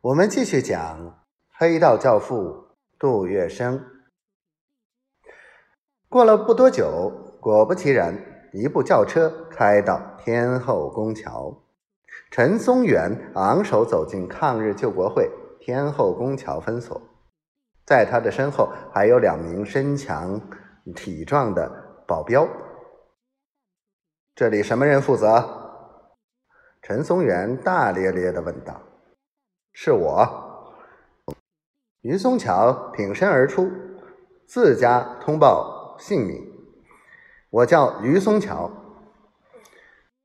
我们继续讲黑道教父杜月笙。过了不多久，果不其然，一部轿车开到天后宫桥，陈松元昂首走进抗日救国会天后宫桥分所，在他的身后还有两名身强体壮的保镖。这里什么人负责？陈松元大咧咧的问道。是我，于松桥挺身而出，自家通报姓名。我叫于松桥。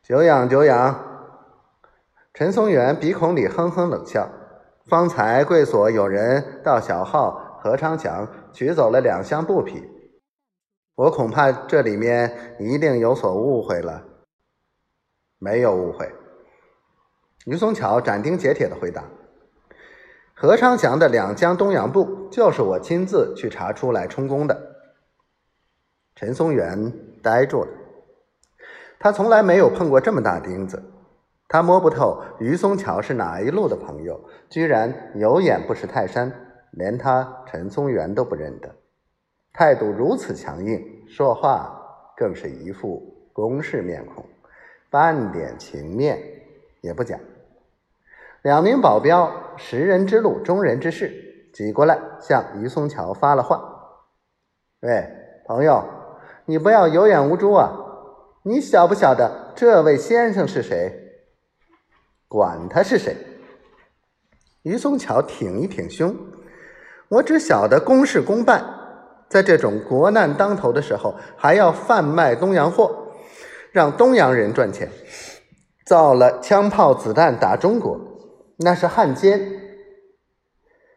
久仰久仰。陈松元鼻孔里哼哼冷笑。方才贵所有人到小号何昌强取走了两箱布匹，我恐怕这里面一定有所误会了。没有误会。于松桥斩钉截铁的回答。何昌祥的两江东洋布就是我亲自去查出来充公的。陈松元呆住了，他从来没有碰过这么大钉子，他摸不透于松桥是哪一路的朋友，居然有眼不识泰山，连他陈松元都不认得，态度如此强硬，说话更是一副公事面孔，半点情面也不讲。两名保镖，识人之路，忠人之事，挤过来向于松桥发了话：“喂，朋友，你不要有眼无珠啊！你晓不晓得这位先生是谁？管他是谁！”于松桥挺一挺胸：“我只晓得公事公办，在这种国难当头的时候，还要贩卖东洋货，让东洋人赚钱，造了枪炮子弹打中国。”那是汉奸，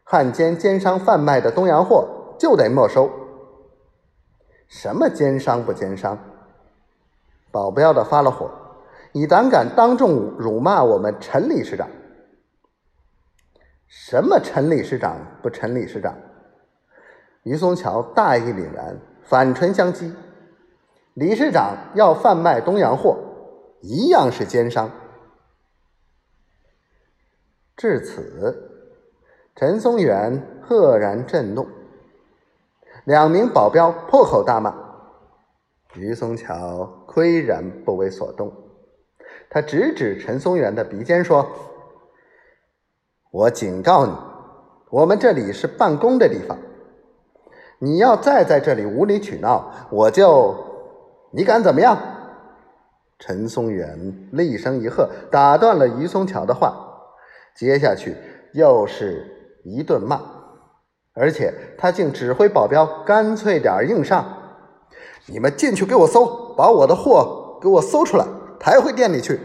汉奸奸商贩卖的东洋货就得没收。什么奸商不奸商？保镖的发了火，你胆敢当众辱骂我们陈理事长？什么陈理事长不陈理事长？于松桥大义凛然，反唇相讥：理事长要贩卖东洋货，一样是奸商。至此，陈松元赫然震怒，两名保镖破口大骂。于松桥岿然不为所动，他直指陈松元的鼻尖说：“我警告你，我们这里是办公的地方，你要再在这里无理取闹，我就……你敢怎么样？”陈松元厉声一喝，打断了于松桥的话。接下去又是一顿骂，而且他竟指挥保镖干脆点硬上，你们进去给我搜，把我的货给我搜出来，抬回店里去。